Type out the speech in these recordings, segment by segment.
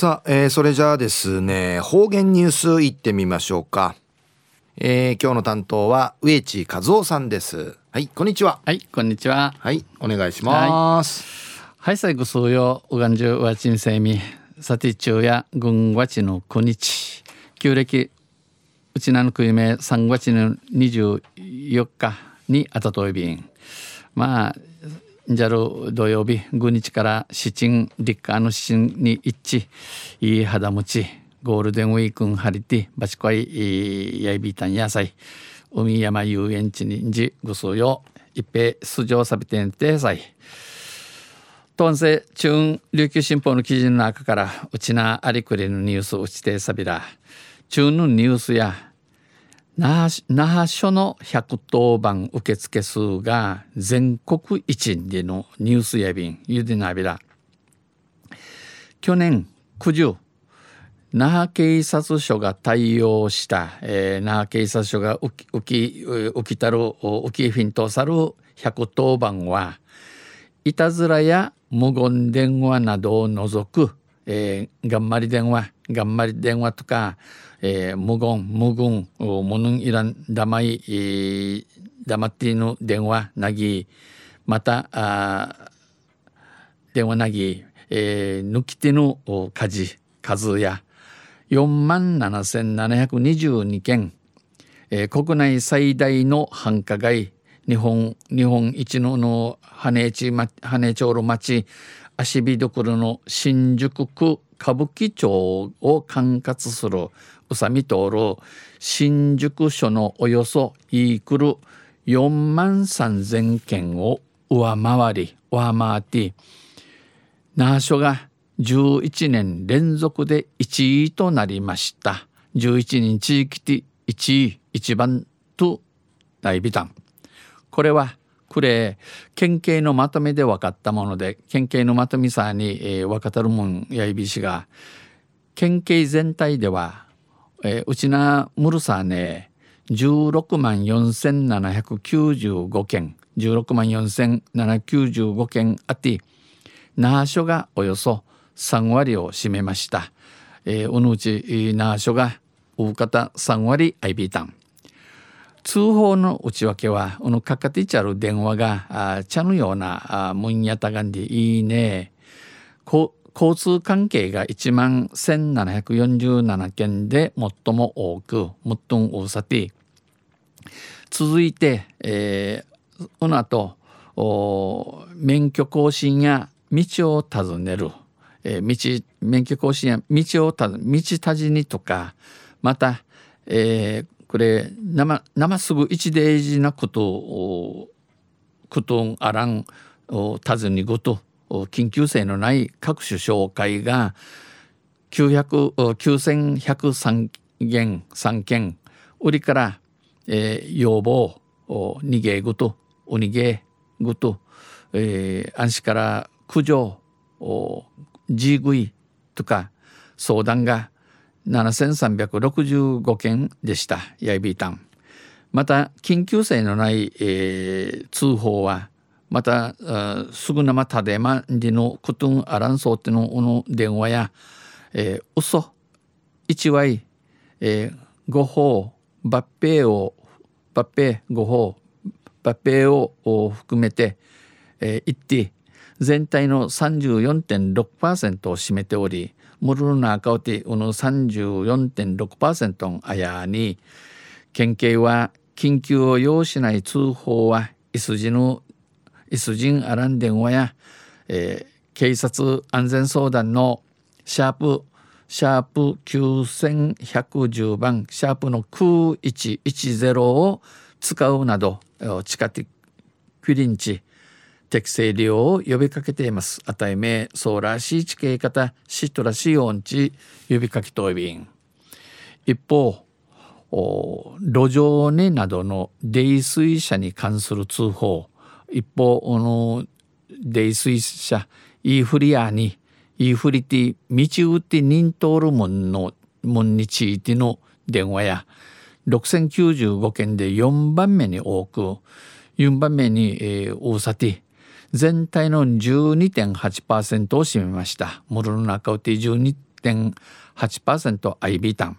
さあ、えー、それじゃあですね、方言ニュースいってみましょうか。えー、今日の担当は植地和夫さんです。はい、こんにちは。はい、こんにちは。はい、お願いします。はい、最後数曜、うがんじゅうわちんせみ、さて中や軍わちの9日、旧暦、うちなのくいめ3月の24日にあたといびん。まあ、じゃる土曜日5日から七鎮立夏の七鎮に一致いい肌持ちゴールデンウィークンハリティバチコイやいびたん野菜海山遊園地にんじぐすよ一平出場サビテンテさいトンセ中琉球新報の記事の中からうちなありくりのニュースうちてさびら中のニュースや那覇署の110番受付数が全国一でのニュースやびんゆでなびら去年9時那覇警察署が対応した、えー、那覇警察署が浮き浮きたる浮きフィントさる110番はいたずらや無言電話などを除く、えー、頑張り電話。頑張り電話とかえー、無言無言無能いらんだまい、えー、黙っていぬ電話なぎまたあ電話なぎ、えー、抜き手の家事数や。4万7722件、えー、国内最大の繁華街。日本日本一のの羽地羽町の町。足火どころの新宿区歌舞伎町を管轄する宇佐美通る新宿署のおよそイークル4万3,000件を上回り上回って那覇署が11年連続で1位となりました。11人地域で1位1番と大ビタンこれはこれ県警のまとめで分かったもので県警のまとめさに、えー、分かたるもんやいびしが県警全体ではえー、うちなむるさね16万4795件16万4795件あって那覇署がおよそ3割を占めました。えー、おのうち那覇署が大方3割 IB タン。通報の内訳は、このかかってちゃる電話が、あちゃのような、あもんやたがんでいいね。交通関係が1万1747件で最も多く最も多さて。続いて、えー、この後免許更新や道を尋ねる、えー、道免許更新や道を尋道たじにとかまた、えー、これ生生すぐ一大事なことをことあらん尋ねごと緊急性のない各種紹介が9103件3件売りから、えー、要望逃げぐとお逃げぐと、えー、安心から苦情地食いとか相談が7365件でしたやいびいたんまた緊急性のない、えー、通報はまたすぐなまたでまんりのくとんあらんそうってのの電話や、えー、嘘一割、えー、誤報抜兵を抜兵誤報抜兵を含めて、えー、言って全体の34.6%を占めておりムルナカオティの34.6%あやに県警は緊急を要しない通報はイスジのイスジンアラン電話や、えー、警察安全相談のシャープシャープ9110番シャープの9110を使うなど地下的クリンチ適正利用を呼びかけています。あたいめソーラーシーチ系型シトラシオンチ呼びかけといびん。一方路上寝などの泥酔者に関する通報一方あの泥酔者イーフリアにイーフリティ道打って人通るもんのもんについての電話や6095件で4番目に多く4番目に、えー、大さて全体の12.8%を占めました。モルの中うて12 10.8%アイビタン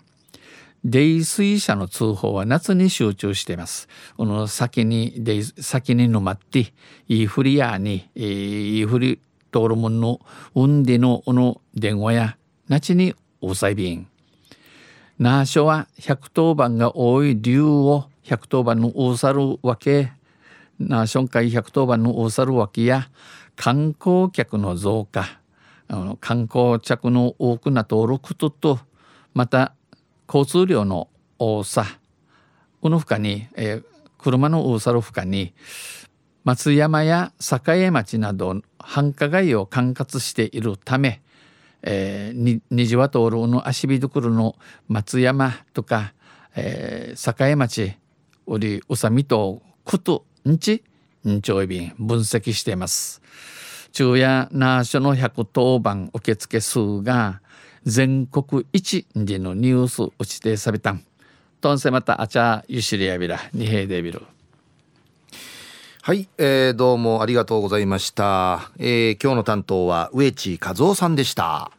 泥酔者の通報は夏に集中しています。この先に、先に沼って、いいふりやに、いいふり通るもの、うんでの、この電話や、夏に大細便。なしょは110番が多い理由を110番の大さるわけ、なしょんかい110番の大さるわけや、観光客の増加、あの観光客の多くな登録とと、また交通量の多さ。この他に、えー、車の多さの他に松山や栄町など繁華街を管轄しているため、えー、虹は通るの足火所の松山とか、えー、栄町おり宇佐美とことんちんちょい便分析しています。昼夜なしょの110番受付数が全国一でのニュース打ちてさびた。んとんせまたあちゃゆしりやびらにへいでびるはい、えー、どうもありがとうございました、えー、今日の担当は植地和夫さんでした。